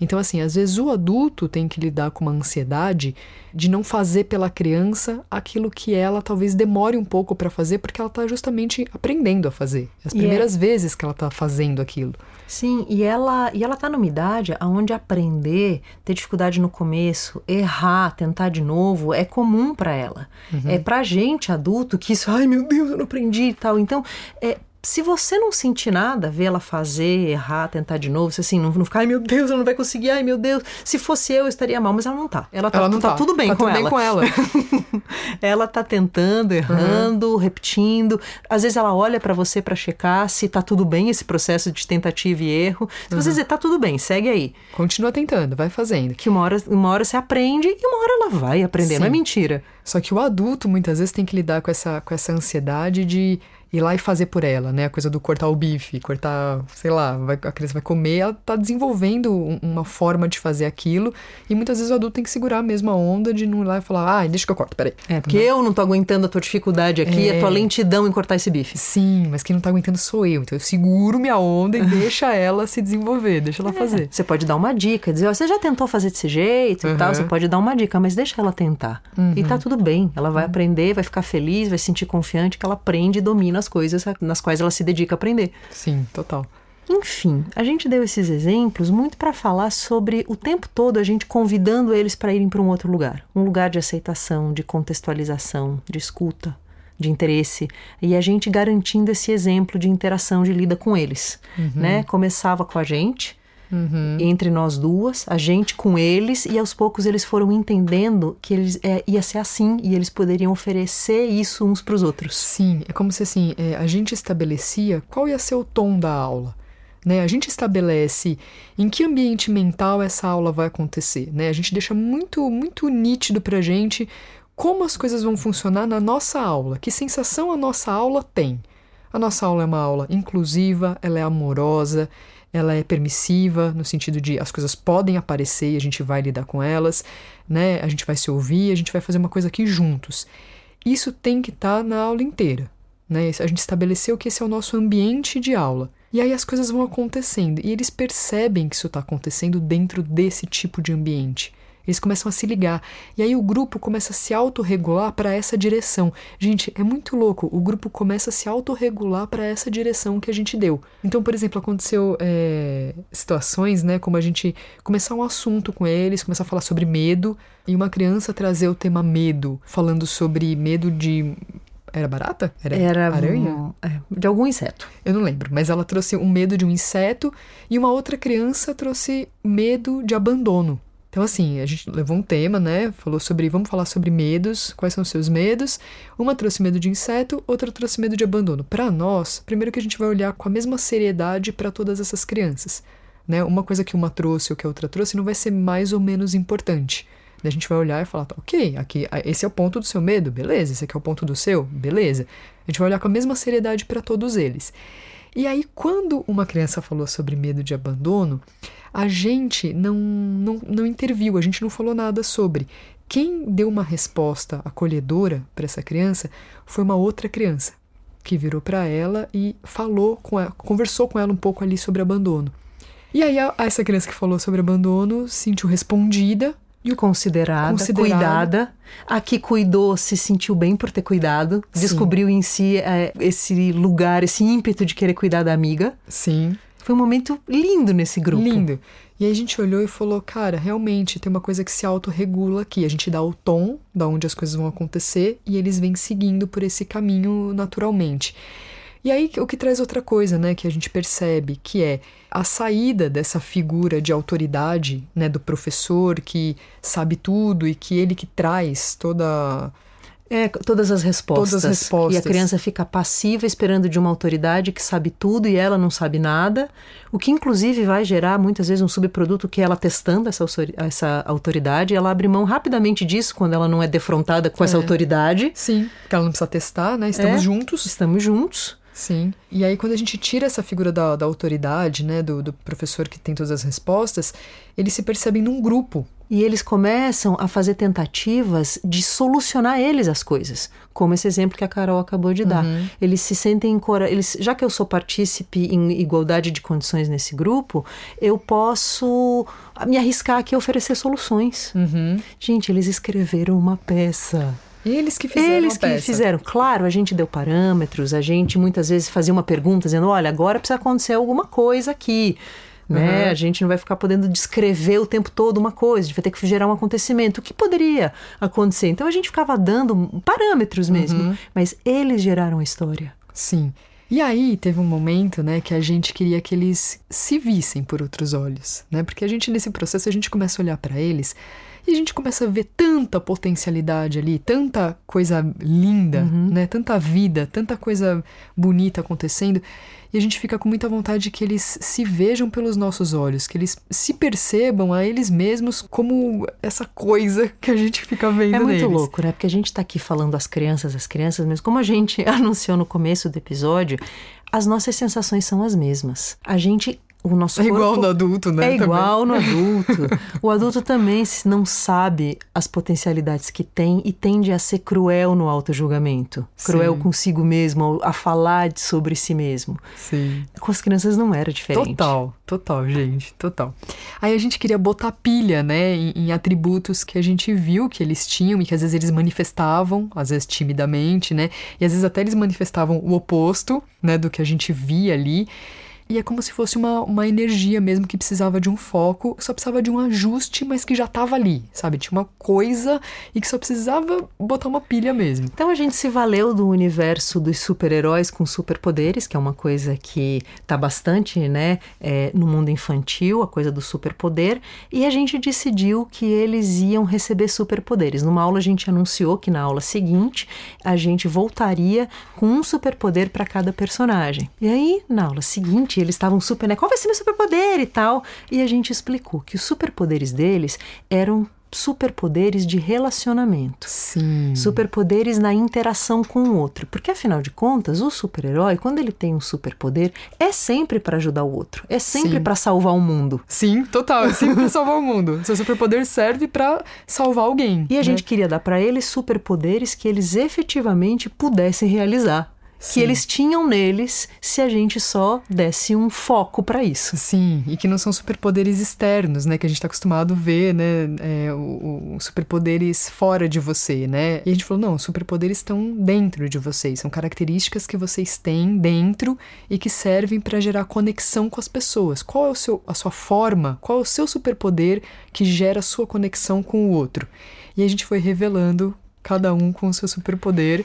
Então, assim, às vezes o adulto tem que lidar com uma ansiedade de não fazer pela criança aquilo que ela talvez demore um pouco para fazer, porque ela está justamente aprendendo a fazer. As é primeiras é... vezes que ela está fazendo aquilo. Sim, e ela e ela tá numa idade onde aprender, ter dificuldade no começo, errar, tentar de novo é comum para ela. Uhum. É pra gente adulto que isso, ai meu Deus, eu não aprendi e tal. Então, é, Se você não sentir nada, ver ela fazer, errar, tentar de novo, se assim, não, não ficar, ai meu Deus, ela não vai conseguir, ai meu Deus, se fosse eu, eu estaria mal, mas ela não tá. Ela tá, Ela não tá, tá. tudo bem Tá com tudo bem ela. com ela. <laughs> ela tá tentando, errando, Uhum. repetindo. Às vezes ela olha pra você pra checar se tá tudo bem esse processo de tentativa e erro. Se Uhum. você dizer, tá tudo bem, segue aí. Continua tentando, vai fazendo. Que uma hora, uma hora você aprende e uma hora ela vai aprender, não é Sim. mentira. Só que o adulto muitas vezes tem que lidar com essa, com essa ansiedade de ir lá e fazer por ela, né? A coisa do cortar o bife, cortar, sei lá, vai- a criança vai comer, ela tá desenvolvendo um- uma forma de fazer aquilo. E muitas vezes o adulto tem que segurar a onda de não ir lá e falar, ah, deixa que eu corto, peraí. É, porque eu não tô aguentando a tua dificuldade aqui, É. a tua lentidão em cortar esse bife. Sim, mas quem não tá aguentando sou eu. Então eu seguro minha onda e <laughs> deixa ela se desenvolver, deixa ela fazer. Você pode dar uma dica, dizer, ó, você já tentou fazer desse jeito e Uhum. tal, você pode dar uma dica, mas deixa ela tentar. E tá tudo bem, ela vai aprender, vai ficar feliz, vai se sentir confiante que ela aprende e domina as coisas nas quais ela se dedica a aprender. Sim, total. Enfim, a gente deu esses exemplos muito para falar sobre o tempo todo a gente convidando eles para irem para um outro lugar, um lugar de aceitação, de contextualização, de escuta, de interesse, e a gente garantindo esse exemplo de interação de lida com eles, né? Começava com a gente, entre nós duas, a gente com eles, e aos poucos eles foram entendendo que eles é, ia ser assim e eles poderiam oferecer isso uns para os outros. Sim, é como se assim, é, a gente estabelecia qual ia ser o tom da aula. Né? A gente estabelece em que ambiente mental essa aula vai acontecer. Né? A gente deixa muito, muito nítido pra gente como as coisas vão funcionar na nossa aula, que sensação a nossa aula tem. A nossa aula é uma aula inclusiva, ela é amorosa, ela é permissiva, no sentido de as coisas podem aparecer e a gente vai lidar com elas, né? A gente vai se ouvir, a gente vai fazer uma coisa aqui juntos. Isso tem que estar na aula inteira, né? A gente estabeleceu que esse é o nosso ambiente de aula. E aí as coisas vão acontecendo e eles percebem que isso está acontecendo dentro desse tipo de ambiente. Eles começam a se ligar. E aí o grupo começa a se autorregular para essa direção. Gente, é muito louco. O grupo começa a se autorregular para essa direção que a gente deu. Então, por exemplo, aconteceu é, situações, né? Como a gente começar um assunto com eles, começar a falar sobre medo, e uma criança trazer o tema medo, falando sobre medo de. Era barata? Era aranha? um- é, de algum inseto. Eu não lembro, mas ela trouxe um medo de um inseto e uma outra criança trouxe medo de abandono. Então, assim, a gente levou um tema, né? Falou sobre. Vamos falar sobre medos, quais são os seus medos. Uma trouxe medo de inseto, outra trouxe medo de abandono. Para nós, primeiro que a gente vai olhar com a mesma seriedade para todas essas crianças. Né? Uma coisa que uma trouxe ou que a outra trouxe não vai ser mais ou menos importante. Daí A gente vai olhar e falar, tá, ok, aqui, esse é o ponto do seu medo, beleza. Esse aqui é o ponto do seu, beleza. A gente vai olhar com a mesma seriedade para todos eles. E aí, quando uma criança falou sobre medo de abandono, a gente não, não, não interviu, a gente não falou nada sobre. Quem deu uma resposta acolhedora para essa criança foi uma outra criança, que virou para ela e falou com ela, conversou com ela um pouco ali sobre abandono. E aí, essa criança que falou sobre abandono se sentiu respondida considerada, Considerada. cuidada. A que cuidou se sentiu bem por ter cuidado. Sim. Descobriu em si é, esse lugar, esse ímpeto de querer cuidar da amiga. sim, Foi um momento lindo nesse grupo. Lindo. E aí a gente olhou e falou, cara, realmente tem uma coisa que se autorregula aqui. A gente dá o tom da onde as coisas vão acontecer e eles vêm seguindo por esse caminho naturalmente. E aí o que traz outra coisa, né, que a gente percebe, que é a saída dessa figura de autoridade, né, do professor que sabe tudo e que ele que traz toda É, todas as respostas. Todas as respostas. E a criança fica passiva esperando de uma autoridade que sabe tudo e ela não sabe nada, o que inclusive vai gerar muitas vezes um subproduto que ela testando essa, essa autoridade, ela abre mão rapidamente disso quando ela não é defrontada com essa É. autoridade. Sim, que ela não precisa testar, né? Estamos É. juntos. Estamos juntos. Sim. E aí, quando a gente tira essa figura da, da autoridade, né, do, do professor que tem todas as respostas, eles se percebem num grupo. E eles começam a fazer tentativas de solucionar eles as coisas, como esse exemplo que a Carol acabou de dar. Eles se sentem encora- eles Já que eu sou partícipe em igualdade de condições nesse grupo, eu posso me arriscar aqui a oferecer soluções. Gente, eles escreveram uma peça. Eles que fizeram Eles que fizeram. Claro, a gente deu parâmetros, a gente muitas vezes fazia uma pergunta dizendo: olha, agora precisa acontecer alguma coisa aqui. Né? Uhum. A gente não vai ficar podendo descrever o tempo todo uma coisa, a gente vai ter que gerar um acontecimento. O que poderia acontecer? Então a gente ficava dando parâmetros mesmo, Uhum. mas eles geraram a história. Sim. E aí teve um momento, né, que a gente queria que eles se vissem por outros olhos, né? Porque a gente nesse processo a gente começa a olhar para eles e a gente começa a ver tanta potencialidade ali, tanta coisa linda, uhum. né? Tanta vida, tanta coisa bonita acontecendo. E a gente fica com muita vontade que eles se vejam pelos nossos olhos, que eles se percebam a eles mesmos como essa coisa <laughs> que a gente fica vendo É muito neles. louco, né? Porque a gente tá aqui falando das crianças, as crianças, mas como a gente <laughs> anunciou no começo do episódio, as nossas sensações são as mesmas. A gente o nosso é igual no adulto, né? É igual também. no <laughs> adulto. o adulto também não sabe as potencialidades que tem e tende a ser cruel no auto-julgamento. Cruel Sim. consigo mesmo, a falar sobre si mesmo. Sim. Com as crianças não era diferente. Total, total, gente, total. Aí a gente queria botar pilha, né, em, em atributos que a gente viu que eles tinham e que às vezes eles manifestavam, às vezes timidamente, né? E às vezes até eles manifestavam o oposto, né, do que a gente via ali. E é como se fosse uma, uma energia mesmo que precisava de um foco, só precisava de um ajuste, mas que já estava ali, sabe? Tinha uma coisa e que só precisava botar uma pilha mesmo. Então a gente se valeu do universo dos super-heróis com superpoderes, que é uma coisa que tá bastante, né, é, no mundo infantil, a coisa do superpoder, e a gente decidiu que eles iam receber superpoderes. Numa aula a gente anunciou que na aula seguinte a gente voltaria com um superpoder para cada personagem. E aí, na aula seguinte, eles estavam super, né? Qual vai ser meu superpoder e tal? E a gente explicou que os superpoderes deles eram superpoderes de relacionamento. Sim. Superpoderes na interação com o outro. Porque afinal de contas, o super-herói, quando ele tem um superpoder, é sempre para ajudar o outro, é sempre para salvar o mundo. Sim, total, é sempre para salvar o <laughs> mundo. Seu superpoder serve para salvar alguém. E a né? gente queria dar para eles superpoderes que eles efetivamente pudessem realizar que eles tinham neles se a gente só desse um foco para isso. Sim, e que não são superpoderes externos, né? Que a gente está acostumado a ver, né? É, o, o, superpoderes fora de você, né? E a gente falou, não, os superpoderes estão dentro de vocês, são características que vocês têm dentro e que servem para gerar conexão com as pessoas. Qual é o seu, a sua forma? Qual é o seu superpoder que gera a sua conexão com o outro? E a gente foi revelando cada um com o seu superpoder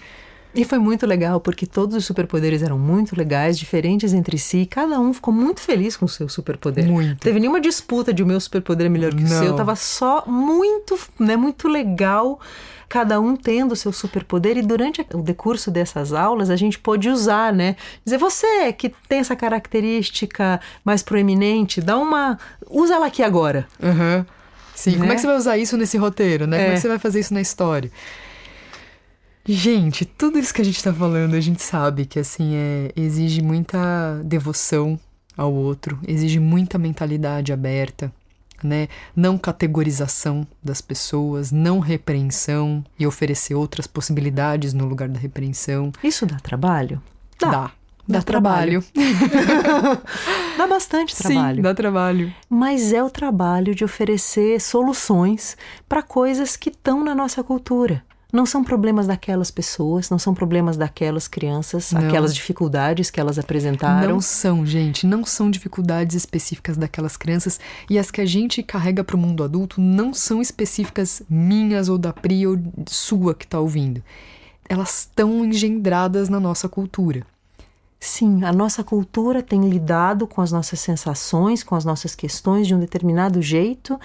e foi muito legal porque todos os superpoderes eram muito legais, diferentes entre si, e cada um ficou muito feliz com o seu superpoder. Muito. Teve nenhuma disputa de o meu superpoder é melhor que Não. o seu, tava só muito, né, muito legal cada um tendo o seu superpoder e durante o decurso dessas aulas a gente pôde usar, né? Dizer, você que tem essa característica mais proeminente, dá uma... usa ela aqui agora. Uhum. Sim, né? como é que você vai usar isso nesse roteiro, né? É. Como é que você vai fazer isso na história? Gente, tudo isso que a gente está falando, a gente sabe que assim é, exige muita devoção ao outro, exige muita mentalidade aberta, né? Não categorização das pessoas, não repreensão e oferecer outras possibilidades no lugar da repreensão. Isso dá trabalho? Dá. Dá, dá trabalho. trabalho. <laughs> dá bastante trabalho. Sim, dá trabalho. Mas é o trabalho de oferecer soluções para coisas que estão na nossa cultura não são problemas daquelas pessoas, não são problemas daquelas crianças, não. aquelas dificuldades que elas apresentaram. Não são, gente, não são dificuldades específicas daquelas crianças e as que a gente carrega para o mundo adulto não são específicas minhas ou da Pri ou sua que está ouvindo. Elas estão engendradas na nossa cultura. Sim, a nossa cultura tem lidado com as nossas sensações, com as nossas questões de um determinado jeito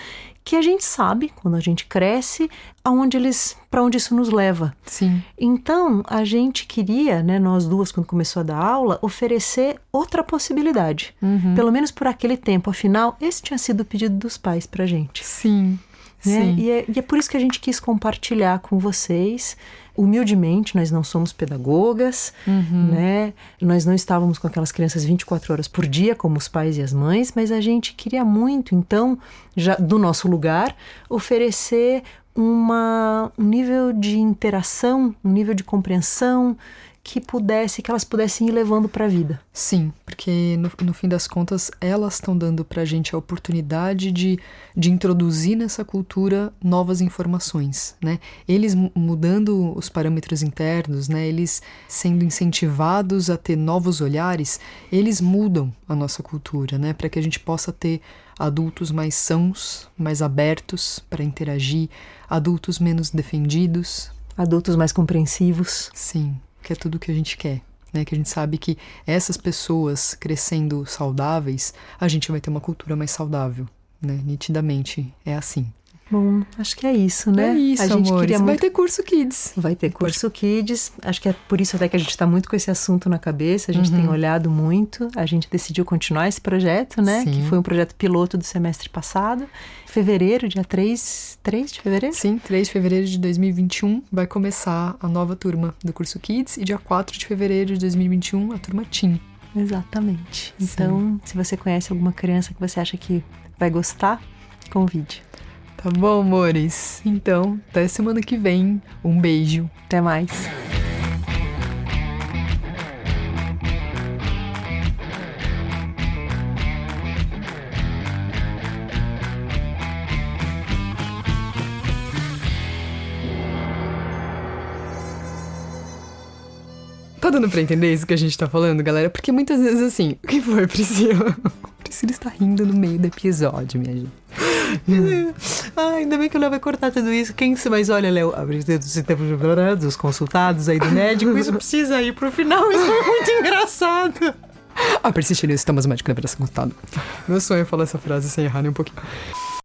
que a gente sabe quando a gente cresce aonde eles para onde isso nos leva. Sim. Então, a gente queria, né, nós duas quando começou a dar aula, oferecer outra possibilidade. Uhum. Pelo menos por aquele tempo, afinal, esse tinha sido o pedido dos pais pra gente. Sim. Né? Sim. E, é, e é por isso que a gente quis compartilhar com vocês humildemente, nós não somos pedagogas, uhum. né? Nós não estávamos com aquelas crianças 24 horas por dia, como os pais e as mães, mas a gente queria muito, então, já do nosso lugar, oferecer uma, um nível de interação, um nível de compreensão que pudesse, que elas pudessem ir levando para a vida. Sim, porque no, no fim das contas elas estão dando para a gente a oportunidade de, de introduzir nessa cultura novas informações, né? Eles mudando os parâmetros internos, né? Eles sendo incentivados a ter novos olhares, eles mudam a nossa cultura, né? Para que a gente possa ter adultos mais sãos, mais abertos para interagir, adultos menos defendidos, adultos mais compreensivos. Sim, que é tudo que a gente quer. né? Que a gente sabe que essas pessoas crescendo saudáveis, a gente vai ter uma cultura mais saudável, né? Nitidamente é assim. Bom, acho que é isso, né? É isso, a gente amores. queria Vai muito... ter curso Kids. Vai ter curso Kids. Acho que é por isso até que a gente está muito com esse assunto na cabeça. A gente Uhum. tem olhado muito. A gente decidiu continuar esse projeto, né? Sim. Que foi um projeto piloto do semestre passado. Fevereiro, dia 3, 3 de fevereiro? Sim, 3 de fevereiro de 2021 vai começar a nova turma do curso Kids e dia 4 de fevereiro de 2021 a turma Teen. Exatamente. Então, se você conhece alguma criança que você acha que vai gostar, convide. Tá bom, amores? Então, até semana que vem. Um beijo. Até mais. Dando pra entender isso que a gente tá falando, galera? Porque muitas vezes assim, o que foi, Priscila? <laughs> Priscila está rindo no meio do episódio, minha gente. <laughs> Ah, ainda bem que o Léo vai cortar tudo isso. Quem se mais olha, Léo, abre os dos consultados aí do médico, isso precisa ir pro final, isso é muito engraçado. Ah, persistir nisso, estamos médico, deve ser consultado. Meu sonho é falar essa frase sem errar nem um pouquinho.